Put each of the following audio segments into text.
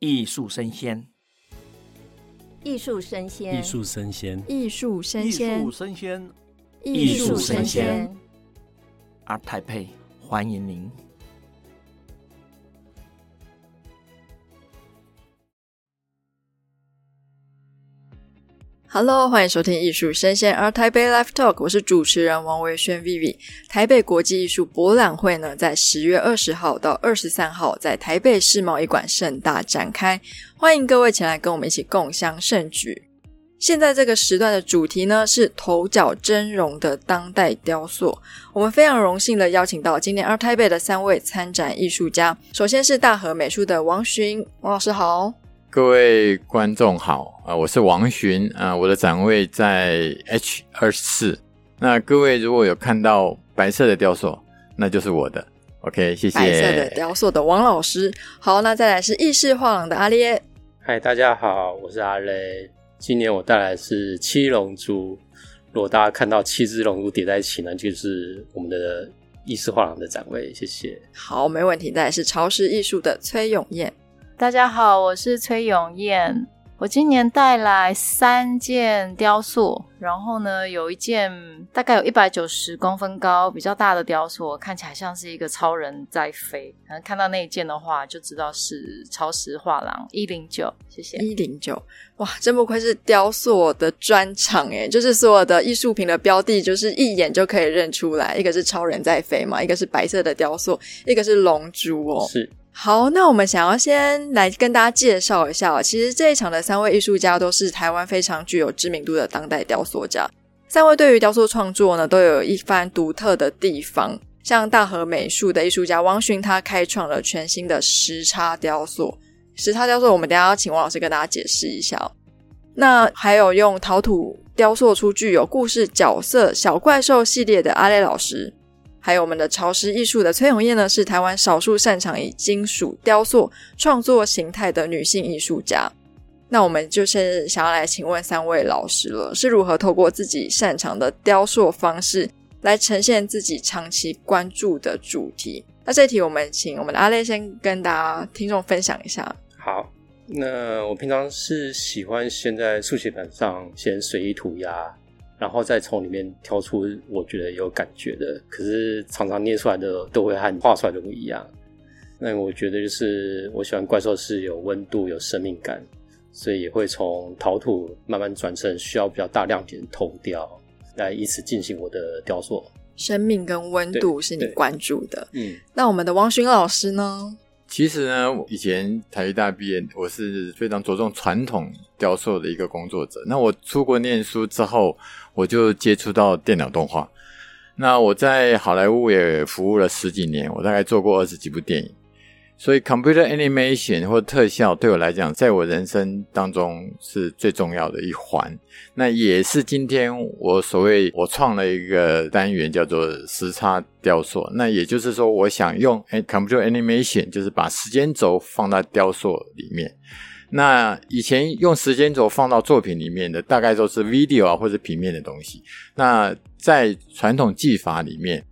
艺术生鲜，艺术生鲜，艺术生鲜，艺术生鲜，艺术生鲜，艺术生鲜。ART TAIPEI，欢迎您。Hello，欢迎收听艺术生鲜 ART TAIPEI Live Talk，我是主持人王维轩 Vivi。台北国际艺术博览会呢，在十月二十号到二十三号在台北世贸一馆盛大展开，欢迎各位前来跟我们一起共襄盛举。现在这个时段的主题呢是头角峥嵘的当代雕塑，我们非常荣幸的邀请到今年 ART TAIPEI 的三位参展艺术家，首先是大和美术的王寻，王老师好。各位观众好，啊，我是王寻，啊，我的展位在 H 二四。那各位如果有看到白色的雕塑，那就是我的。OK，谢谢。白色的雕塑的王老师，好，那再来是意式画廊的阿咧。嗨，大家好，我是阿咧。今年我带来是七龙珠。如果大家看到七只龙珠叠在一起呢，就是我们的意式画廊的展位。谢谢。好，没问题。再来是潮湿艺术的崔永燕。大家好，我是崔永燕。我今年带来三件雕塑，然后呢，有一件大概有一百九十公分高，比较大的雕塑，看起来像是一个超人在飞。可能看到那一件的话，就知道是超时画廊一零九。谢谢。一零九，哇，真不愧是雕塑的专场诶，就是所有的艺术品的标的，就是一眼就可以认出来。一个是超人在飞嘛，一个是白色的雕塑，一个是龙珠哦。是。好，那我们想要先来跟大家介绍一下，其实这一场的三位艺术家都是台湾非常具有知名度的当代雕塑家。三位对于雕塑创作呢，都有一番独特的地方。像大和美术的艺术家王寻，他开创了全新的时差雕塑。时差雕塑，我们等下要请王老师跟大家解释一下。那还有用陶土雕塑出具有故事角色小怪兽系列的阿雷老师。还有我们的潮石艺术的崔永燕呢，是台湾少数擅长以金属雕塑创作形态的女性艺术家。那我们就是想要来请问三位老师了，是如何透过自己擅长的雕塑方式来呈现自己长期关注的主题？那这一题我们请我们的阿咧先跟大家听众分享一下。好，那我平常是喜欢先在速写板上先随意涂鸦。然后再从里面挑出我觉得有感觉的，可是常常捏出来的都会和画出来的不一样。那我觉得就是我喜欢怪兽是有温度、有生命感，所以也会从陶土慢慢转成需要比较大量点的铜雕，来以此进行我的雕塑。生命跟温度是你关注的。嗯，那我们的汪勋老师呢？其实呢，以前台艺大毕业，我是非常着重传统雕塑的一个工作者。那我出国念书之后，我就接触到电脑动画。那我在好莱坞也服务了十几年，我大概做过二十几部电影。所以，computer animation 或特效对我来讲，在我人生当中是最重要的一环。那也是今天我所谓我创了一个单元，叫做时差雕塑。那也就是说，我想用哎 computer animation，就是把时间轴放到雕塑里面。那以前用时间轴放到作品里面的，大概都是 video 啊或者平面的东西。那在传统技法里面，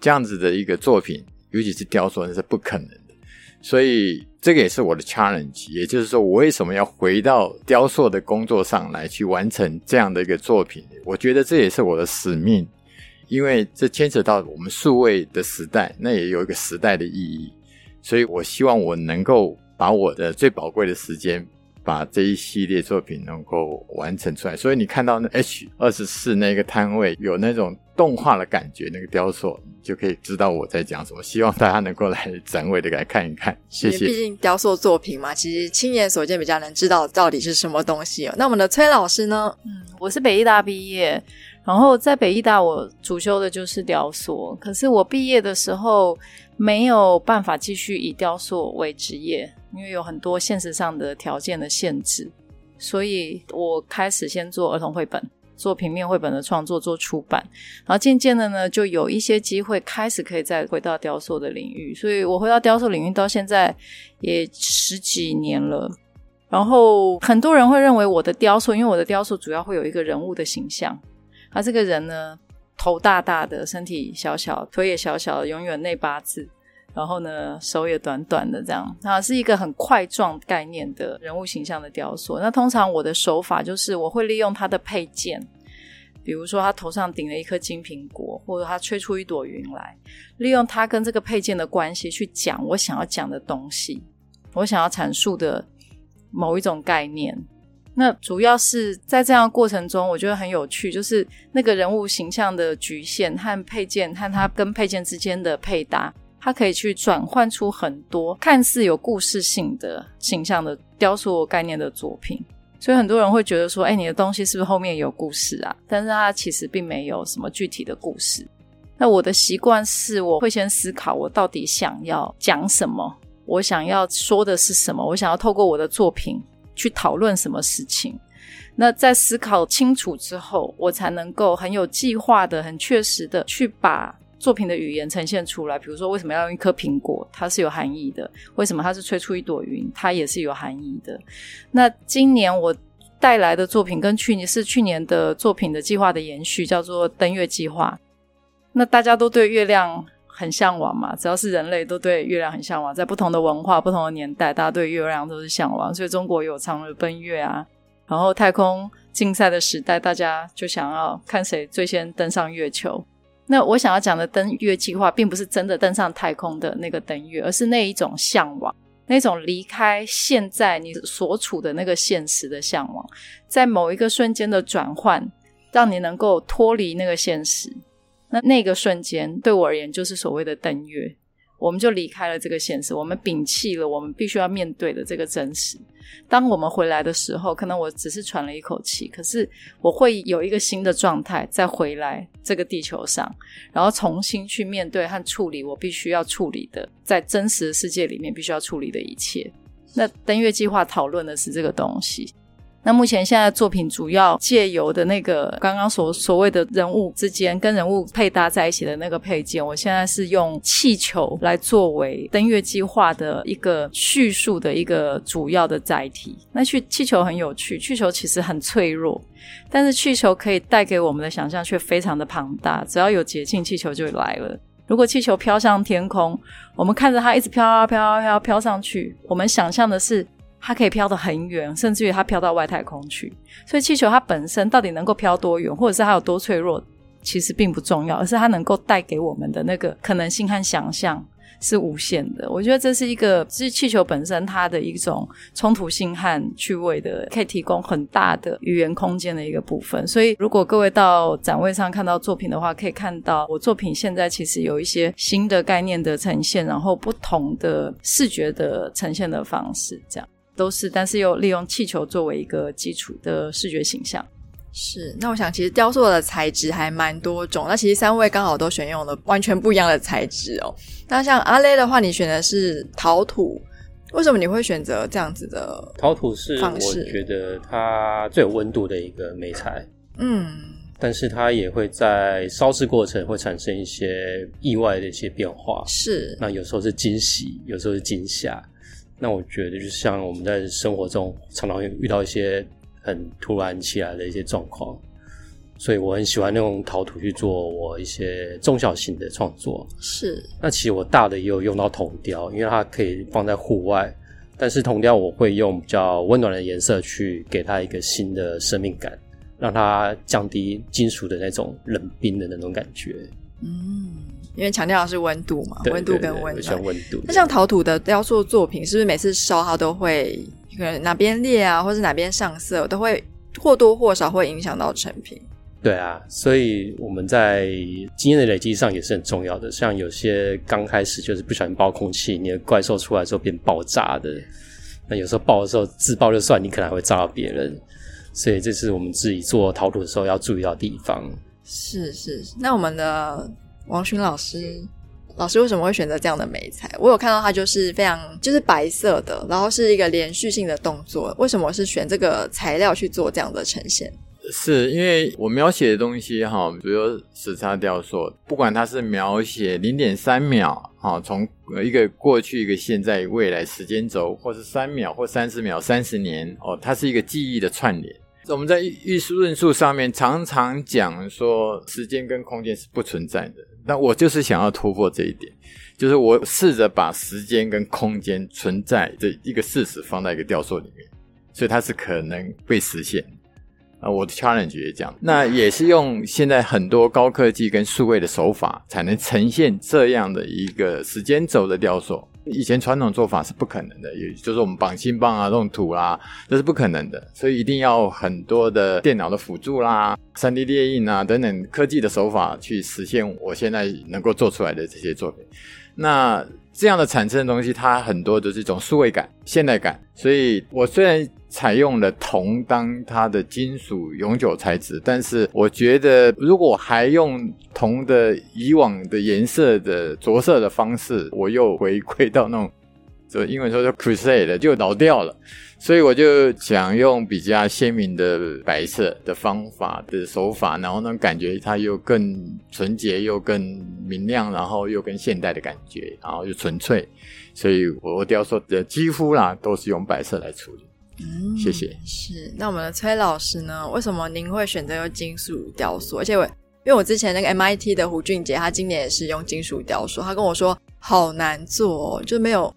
这样子的一个作品，尤其是雕塑，那是不可能。所以这个也是我的 challenge，也就是说，我为什么要回到雕塑的工作上来去完成这样的一个作品？我觉得这也是我的使命，因为这牵扯到我们数位的时代，那也有一个时代的意义。所以我希望我能够把我的最宝贵的时间，把这一系列作品能够完成出来。所以你看到那 H 二十四那个摊位有那种动画的感觉，那个雕塑。就可以知道我在讲什么，希望大家能够来展位的来看一看，谢谢。毕竟雕塑作品嘛，其实亲眼所见比较能知道到底是什么东西哦。那我们的崔老师呢？嗯，我是北艺大毕业，然后在北艺大我主修的就是雕塑，可是我毕业的时候没有办法继续以雕塑为职业，因为有很多现实上的条件的限制，所以我开始先做儿童绘本。做平面绘本的创作，做出版，然后渐渐的呢，就有一些机会开始可以再回到雕塑的领域。所以我回到雕塑领域到现在也十几年了。然后很多人会认为我的雕塑，因为我的雕塑主要会有一个人物的形象，他这个人呢，头大大的，身体小小，腿也小小的，永远内八字。然后呢，手也短短的这样，它是一个很块状概念的人物形象的雕塑。那通常我的手法就是我会利用它的配件，比如说他头上顶了一颗金苹果，或者他吹出一朵云来，利用它跟这个配件的关系去讲我想要讲的东西，我想要阐述的某一种概念。那主要是在这样的过程中，我觉得很有趣，就是那个人物形象的局限和配件和它跟配件之间的配搭。它可以去转换出很多看似有故事性的形象的雕塑概念的作品，所以很多人会觉得说：“哎，你的东西是不是后面有故事啊？”但是它其实并没有什么具体的故事。那我的习惯是，我会先思考我到底想要讲什么，我想要说的是什么，我想要透过我的作品去讨论什么事情。那在思考清楚之后，我才能够很有计划的、很确实的去把。作品的语言呈现出来，比如说为什么要用一颗苹果，它是有含义的；为什么它是吹出一朵云，它也是有含义的。那今年我带来的作品跟去年是去年的作品的计划的延续，叫做登月计划。那大家都对月亮很向往嘛，只要是人类都对月亮很向往，在不同的文化、不同的年代，大家对月亮都是向往。所以中国有嫦娥奔月啊，然后太空竞赛的时代，大家就想要看谁最先登上月球。那我想要讲的登月计划，并不是真的登上太空的那个登月，而是那一种向往，那种离开现在你所处的那个现实的向往，在某一个瞬间的转换，让你能够脱离那个现实。那那个瞬间对我而言，就是所谓的登月。我们就离开了这个现实，我们摒弃了我们必须要面对的这个真实。当我们回来的时候，可能我只是喘了一口气，可是我会有一个新的状态再回来这个地球上，然后重新去面对和处理我必须要处理的，在真实世界里面必须要处理的一切。那登月计划讨论的是这个东西。那目前现在作品主要借由的那个刚刚所所谓的人物之间跟人物配搭在一起的那个配件，我现在是用气球来作为登月计划的一个叙述的一个主要的载体。那去气球很有趣，气球其实很脆弱，但是气球可以带给我们的想象却非常的庞大。只要有捷径，气球就来了。如果气球飘向天空，我们看着它一直飘啊飘啊飘啊飘上去，我们想象的是。它可以飘得很远，甚至于它飘到外太空去。所以气球它本身到底能够飘多远，或者是它有多脆弱，其实并不重要，而是它能够带给我们的那个可能性和想象是无限的。我觉得这是一个，是气球本身它的一种冲突性和趣味的，可以提供很大的语言空间的一个部分。所以，如果各位到展位上看到作品的话，可以看到我作品现在其实有一些新的概念的呈现，然后不同的视觉的呈现的方式，这样。都是，但是又利用气球作为一个基础的视觉形象。是，那我想其实雕塑的材质还蛮多种。那其实三位刚好都选用了完全不一样的材质哦。那像阿勒的话，你选的是陶土，为什么你会选择这样子的？陶土是我觉得它最有温度的一个美材。嗯，但是它也会在烧制过程会产生一些意外的一些变化。是，那有时候是惊喜，有时候是惊吓。那我觉得，就像我们在生活中常常遇到一些很突然起来的一些状况，所以我很喜欢用陶土去做我一些中小型的创作。是。那其实我大的也有用到铜雕，因为它可以放在户外，但是铜雕我会用比较温暖的颜色去给它一个新的生命感，让它降低金属的那种冷冰的那种感觉。嗯。因为强调的是温度嘛，温度跟温暖。温度。那像陶土的雕塑作品，是不是每次烧它都会可能哪边裂啊，或是哪边上色，都会或多或少会影响到成品？对啊，所以我们在经验的累积上也是很重要的。像有些刚开始就是不小心爆空气，你的怪兽出来之后变爆炸的，那有时候爆的时候自爆就算，你可能还会炸到别人。所以这是我们自己做陶土的时候要注意到的地方。是是，那我们的。王勋老师，老师为什么会选择这样的媒材？我有看到它就是非常就是白色的，然后是一个连续性的动作。为什么是选这个材料去做这样的呈现？是因为我描写的东西哈，比如时差雕塑，不管它是描写零点三秒哈，从一个过去、一个现在、未来时间轴，或是三秒或三十秒、三十年哦，它是一个记忆的串联。我们在艺术论述上面常常讲说，时间跟空间是不存在的。那我就是想要突破这一点，就是我试着把时间跟空间存在这一个事实放在一个雕塑里面，所以它是可能被实现。啊，我的 challenge 也讲，那也是用现在很多高科技跟数位的手法，才能呈现这样的一个时间轴的雕塑。以前传统做法是不可能的，也就是我们绑芯棒啊、弄土啦，这是不可能的。所以一定要很多的电脑的辅助啦、三 D 列印啊等等科技的手法去实现我现在能够做出来的这些作品。那这样的产生的东西，它很多都是一种数位感、现代感。所以我虽然采用了铜当它的金属永久材质，但是我觉得如果还用铜的以往的颜色的着色的方式，我又回归到那种，就英文说叫 crusade 就老掉了。所以我就想用比较鲜明的白色的方法的手法，然后呢，感觉它又更纯洁，又更明亮，然后又更现代的感觉，然后又纯粹。所以我雕塑的几乎啦都是用白色来处理。嗯，谢谢。是，那我们的崔老师呢？为什么您会选择用金属雕塑？而且我，因为我之前那个 MIT 的胡俊杰，他今年也是用金属雕塑，他跟我说好难做哦，就没有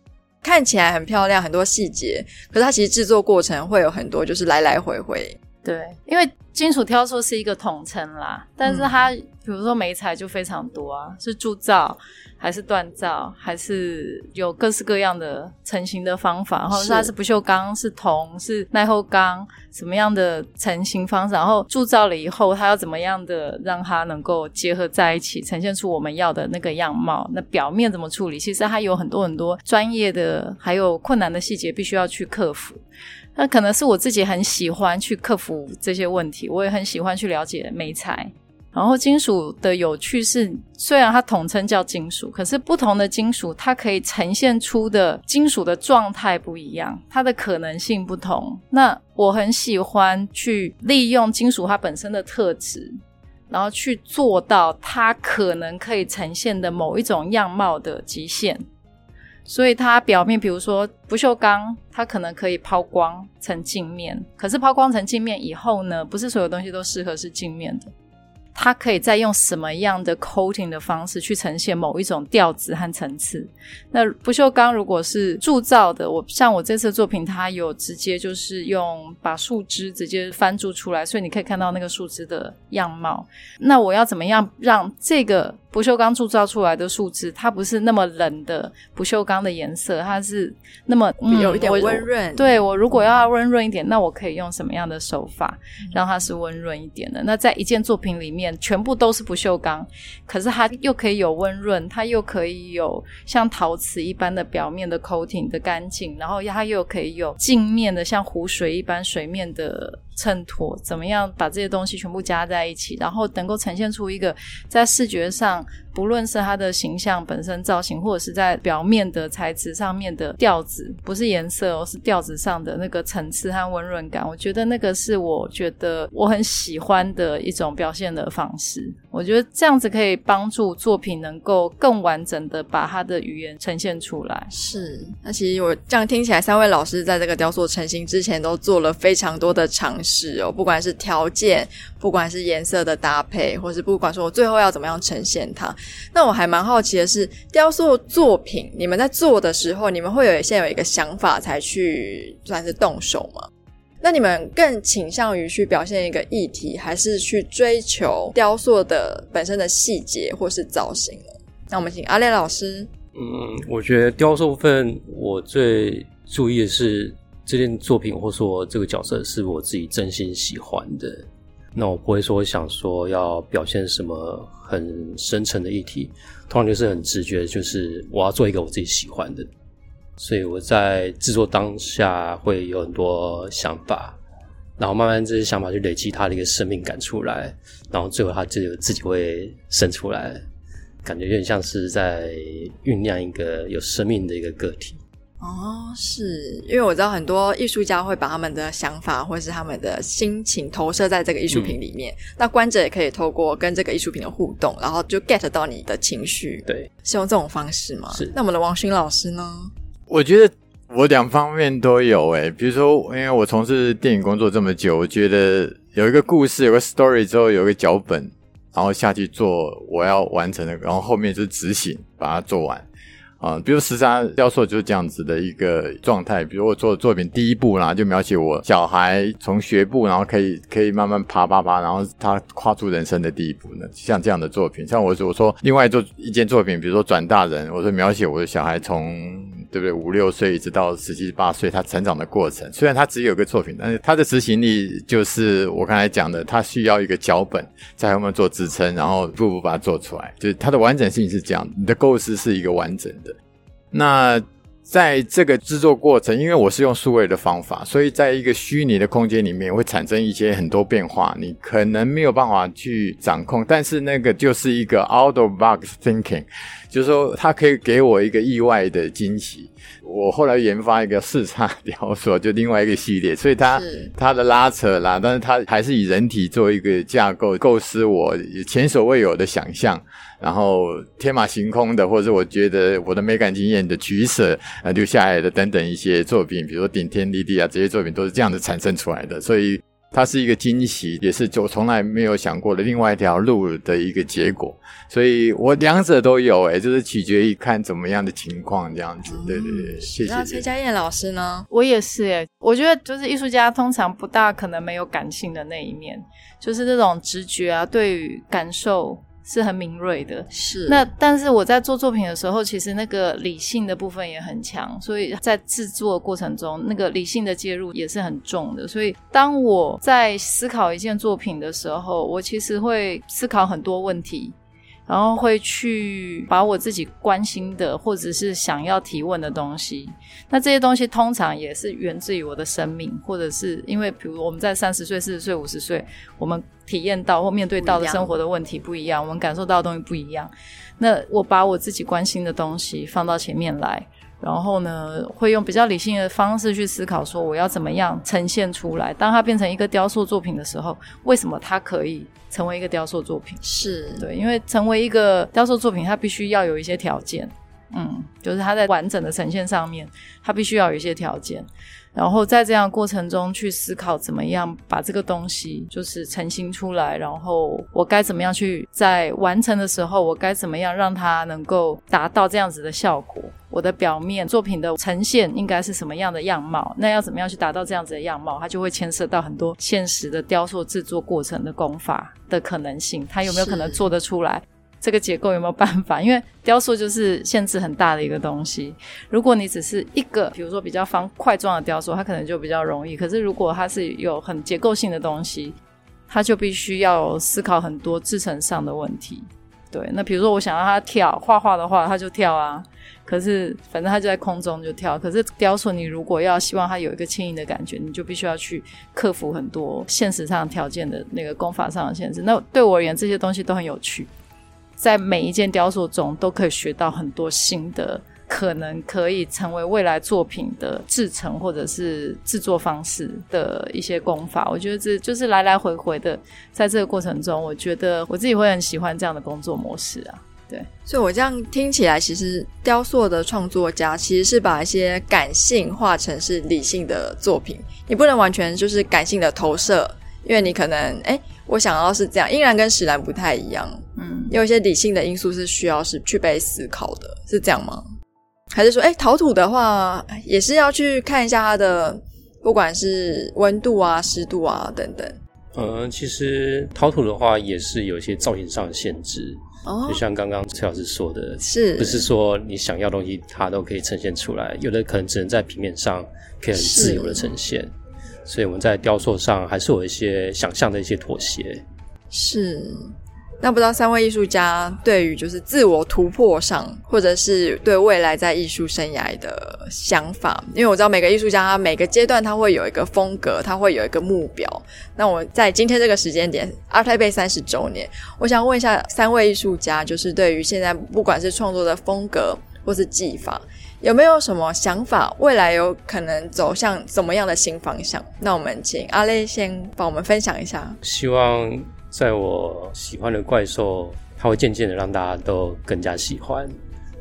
看起来很漂亮，很多细节，可是它其实制作过程会有很多，就是来来回回。对，因为金属雕塑是一个统称啦，但是它、嗯、比如说媒材就非常多啊，是铸造还是锻造，还是有各式各样的成型的方法，然后是它是不锈钢，是铜，是耐候钢，什么样的成型方式，然后铸造了以后，它要怎么样的让它能够结合在一起，呈现出我们要的那个样貌？那表面怎么处理？其实它有很多很多专业的，还有困难的细节，必须要去克服。那可能是我自己很喜欢去克服这些问题，我也很喜欢去了解美材。然后金属的有趣是，虽然它统称叫金属，可是不同的金属它可以呈现出的金属的状态不一样，它的可能性不同。那我很喜欢去利用金属它本身的特质，然后去做到它可能可以呈现的某一种样貌的极限。所以它表面，比如说不锈钢，它可能可以抛光成镜面。可是抛光成镜面以后呢，不是所有东西都适合是镜面的。它可以再用什么样的 coating 的方式去呈现某一种调子和层次？那不锈钢如果是铸造的，我像我这次作品，它有直接就是用把树枝直接翻铸出来，所以你可以看到那个树枝的样貌。那我要怎么样让这个？不锈钢铸造出来的树脂，它不是那么冷的不锈钢的颜色，它是那么、嗯、有一点温润。对，我如果要温润一点，那我可以用什么样的手法让它是温润一点的？那在一件作品里面，全部都是不锈钢，可是它又可以有温润，它又可以有像陶瓷一般的表面的 coating 的干净，然后它又可以有镜面的像湖水一般水面的。衬托怎么样把这些东西全部加在一起，然后能够呈现出一个在视觉上，不论是它的形象本身造型，或者是在表面的材质上面的调子，不是颜色哦，是调子上的那个层次和温润感。我觉得那个是我觉得我很喜欢的一种表现的方式。我觉得这样子可以帮助作品能够更完整的把它的语言呈现出来。是，那其实我这样听起来，三位老师在这个雕塑成型之前都做了非常多的尝试。哦，不管是条件，不管是颜色的搭配，或是不管说我最后要怎么样呈现它，那我还蛮好奇的是，雕塑作品你们在做的时候，你们会有先有一个想法才去算是动手吗？那你们更倾向于去表现一个议题，还是去追求雕塑的本身的细节或是造型呢？那我们请阿列老师。嗯，我觉得雕塑部分我最注意的是。这件作品或说这个角色是我自己真心喜欢的，那我不会说想说要表现什么很深沉的议题，通常就是很直觉，就是我要做一个我自己喜欢的，所以我在制作当下会有很多想法，然后慢慢这些想法就累积它的一个生命感出来，然后最后它就自己会生出来，感觉有点像是在酝酿一个有生命的一个个体。哦，是因为我知道很多艺术家会把他们的想法或是他们的心情投射在这个艺术品里面，嗯、那观者也可以透过跟这个艺术品的互动，然后就 get 到你的情绪。对，是用这种方式吗？是。那我们的王勋老师呢？我觉得我两方面都有诶，比如说，因为我从事电影工作这么久，我觉得有一个故事，有个 story 之后，有一个脚本。然后下去做我要完成的，然后后面就是执行把它做完。啊，比如十三雕塑就是这样子的一个状态。比如我做的作品第一步啦，就描写我小孩从学步，然后可以可以慢慢爬爬爬，然后他跨出人生的第一步呢。像这样的作品，像我我说另外做一件作品，比如说转大人，我说描写我的小孩从对不对五六岁一直到十七八岁他成长的过程。虽然他只有一个作品，但是他的执行力就是我刚才讲的，他需要一个脚本在后面做支撑，然后一步步把它做出来。就是它的完整性是这样，你的构思是一个完整的。那在这个制作过程，因为我是用数位的方法，所以在一个虚拟的空间里面会产生一些很多变化，你可能没有办法去掌控。但是那个就是一个 out of box thinking，就是说它可以给我一个意外的惊喜。我后来研发一个四叉雕塑，就另外一个系列，所以它它的拉扯啦，但是它还是以人体做一个架构构思，我前所未有的想象。然后天马行空的，或者是我觉得我的美感经验的取舍啊，留下来的等等一些作品，比如说顶天立地啊，这些作品都是这样子产生出来的，所以它是一个惊喜，也是就从来没有想过的另外一条路的一个结果。所以我两者都有，哎，就是取决于看怎么样的情况这样子。对对对，谢谢。那崔佳燕老师呢？我也是哎，我觉得就是艺术家通常不大可能没有感性的那一面，就是这种直觉啊，对于感受。是很敏锐的，是。那但是我在做作品的时候，其实那个理性的部分也很强，所以在制作过程中，那个理性的介入也是很重的。所以当我在思考一件作品的时候，我其实会思考很多问题。然后会去把我自己关心的，或者是想要提问的东西，那这些东西通常也是源自于我的生命，或者是因为，比如我们在三十岁、四十岁、五十岁，我们体验到或面对到的生活的问题不一样，我们感受到的东西不一样。那我把我自己关心的东西放到前面来。然后呢，会用比较理性的方式去思考，说我要怎么样呈现出来。当它变成一个雕塑作品的时候，为什么它可以成为一个雕塑作品？是对，因为成为一个雕塑作品，它必须要有一些条件。嗯，就是它在完整的呈现上面，它必须要有一些条件。然后在这样的过程中去思考怎么样把这个东西就是呈现出来，然后我该怎么样去在完成的时候，我该怎么样让它能够达到这样子的效果？我的表面作品的呈现应该是什么样的样貌？那要怎么样去达到这样子的样貌？它就会牵涉到很多现实的雕塑制作过程的工法的可能性，它有没有可能做得出来？这个结构有没有办法？因为雕塑就是限制很大的一个东西。如果你只是一个，比如说比较方块状的雕塑，它可能就比较容易。可是如果它是有很结构性的东西，它就必须要思考很多制成上的问题。对，那比如说我想让他跳，画画的话，他就跳啊。可是反正他就在空中就跳。可是雕塑，你如果要希望他有一个轻盈的感觉，你就必须要去克服很多现实上条件的那个功法上的限制。那对我而言，这些东西都很有趣。在每一件雕塑中，都可以学到很多新的，可能可以成为未来作品的制成或者是制作方式的一些功法。我觉得这就是来来回回的，在这个过程中，我觉得我自己会很喜欢这样的工作模式啊。对，所以我这样听起来，其实雕塑的创作家其实是把一些感性化成是理性的作品，你不能完全就是感性的投射，因为你可能哎我想要是这样，依然跟史兰不太一样。嗯，有一些理性的因素是需要是去被思考的，是这样吗？还是说，哎，陶土的话也是要去看一下它的，不管是温度啊、湿度啊等等。嗯，其实陶土的话也是有一些造型上的限制。哦，就像刚刚崔老师说的，是不是说你想要的东西它都可以呈现出来？有的可能只能在平面上可以很自由的呈现。所以我们在雕塑上还是有一些想象的一些妥协。是，那不知道三位艺术家对于就是自我突破上，或者是对未来在艺术生涯的想法，因为我知道每个艺术家他每个阶段他会有一个风格，他会有一个目标。那我在今天这个时间点，ART TAIPEI 三十周年，我想问一下三位艺术家，就是对于现在不管是创作的风格或是技法。有没有什么想法？未来有可能走向怎么样的新方向？那我们请阿雷先帮我们分享一下。希望在我喜欢的怪兽，它会渐渐的让大家都更加喜欢。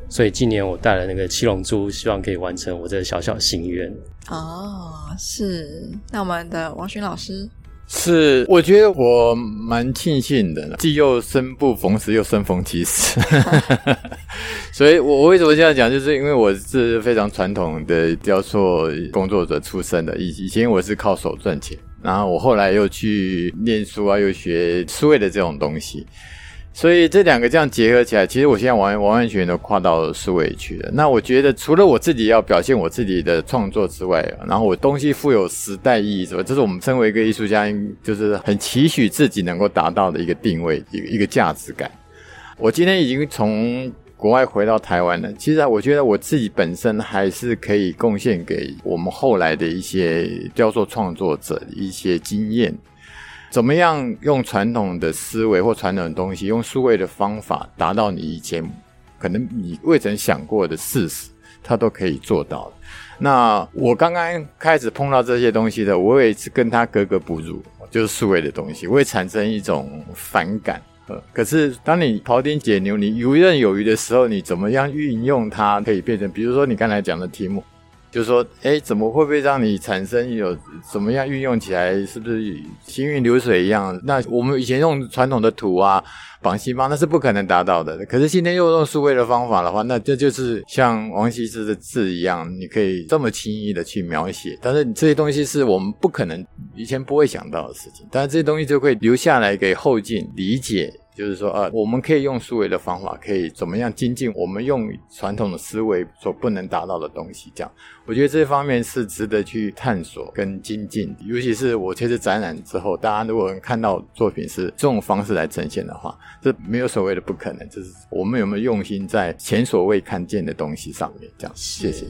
所以今年我带了那个七龙珠，希望可以完成我这个小小心愿。哦，是。那我们的王勋老师，是，我觉得我蛮庆幸的，既又生不逢时，又生逢其时。所以我为什么这样讲，就是因为我是非常传统的雕塑工作者出身的，以以前我是靠手赚钱，然后我后来又去念书啊，又学数位的这种东西。所以这两个这样结合起来，其实我现在完完完全全都跨到数位去了。那我觉得，除了我自己要表现我自己的创作之外，然后我东西富有时代意义之外，这是我们身为一个艺术家，就是很期许自己能够达到的一个定位，一个一个价值感。我今天已经从国外回到台湾了，其实我觉得我自己本身还是可以贡献给我们后来的一些雕塑创作者一些经验。怎么样用传统的思维或传统的东西，用数位的方法达到你以前可能你未曾想过的事实，他都可以做到。那我刚刚开始碰到这些东西的，我也是跟他格格不入，就是数位的东西，我会产生一种反感。呃可是当你庖丁解牛，你游刃有余的时候，你怎么样运用它，可以变成，比如说你刚才讲的题目。就是说，哎，怎么会不会让你产生有怎么样运用起来，是不是行云流水一样？那我们以前用传统的土啊，绑西方，那是不可能达到的。可是今天又用数位的方法的话，那这就是像王羲之的字一样，你可以这么轻易的去描写。但是这些东西是我们不可能以前不会想到的事情，但是这些东西就会留下来给后进理解。就是说，呃，我们可以用思维的方法，可以怎么样精进我们用传统的思维所不能达到的东西？这样，我觉得这方面是值得去探索跟精进。尤其是我这次展览之后，大家如果看到作品是这种方式来呈现的话，这没有所谓的不可能，就是我们有没有用心在前所未看见的东西上面？这样，谢谢。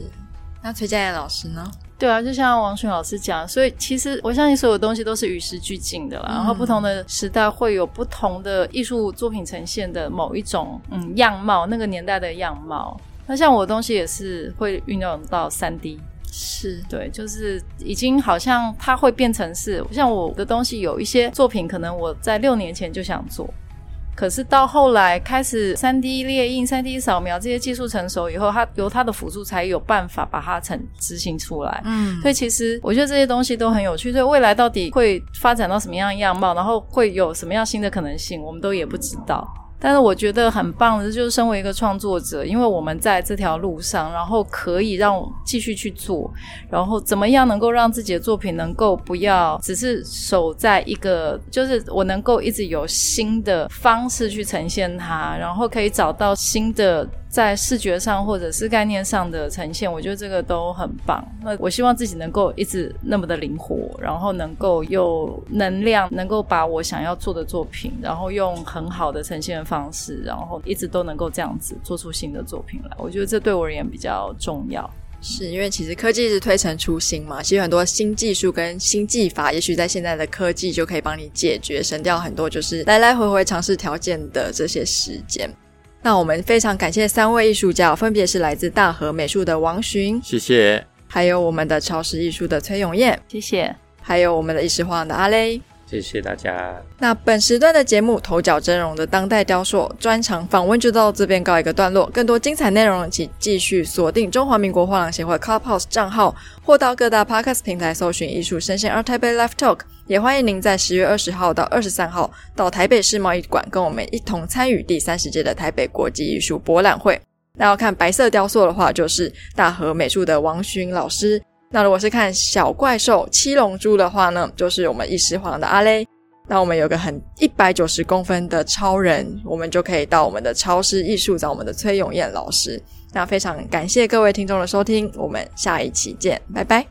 那崔佳燕老师呢？对啊，就像王群老师讲，所以其实我相信所有东西都是与时俱进的啦。嗯、然后不同的时代会有不同的艺术作品呈现的某一种嗯样貌，那个年代的样貌。那像我的东西也是会运用到三 D，是对，就是已经好像它会变成是像我的东西有一些作品，可能我在六年前就想做。可是到后来开始三 D 列印、三 D 扫描这些技术成熟以后，它由它的辅助才有办法把它成执行出来。嗯，所以其实我觉得这些东西都很有趣。所以未来到底会发展到什么样的样貌，然后会有什么样新的可能性，我们都也不知道。但是我觉得很棒的，就是身为一个创作者，因为我们在这条路上，然后可以让我继续去做，然后怎么样能够让自己的作品能够不要只是守在一个，就是我能够一直有新的方式去呈现它，然后可以找到新的。在视觉上或者是概念上的呈现，我觉得这个都很棒。那我希望自己能够一直那么的灵活，然后能够有能量，能够把我想要做的作品，然后用很好的呈现的方式，然后一直都能够这样子做出新的作品来。我觉得这对我而言比较重要，是因为其实科技是推陈出新嘛，其实很多新技术跟新技法，也许在现在的科技就可以帮你解决，省掉很多就是来来回回尝试条件的这些时间。那我们非常感谢三位艺术家，分别是来自大和美术的王寻，谢谢；还有我们的超视艺术的崔永燕，谢谢；还有我们的艺师画的阿勒。谢谢大家。那本时段的节目《头角峥嵘》的当代雕塑专场访问就到这边告一个段落。更多精彩内容，请继续锁定中华民国画廊协会 Clubhouse 账号，或到各大 Podcast 平台搜寻“艺术声鲜 ”Art Bay Live Talk”。也欢迎您在十月二十号到二十三号到台北世贸易馆，跟我们一同参与第三十届的台北国际艺术博览会。那要看白色雕塑的话，就是大和美术的王寻老师。那如果是看小怪兽七龙珠的话呢，就是我们艺师画的阿雷。那我们有个很一百九十公分的超人，我们就可以到我们的超市艺术找我们的崔永燕老师。那非常感谢各位听众的收听，我们下一期见，拜拜。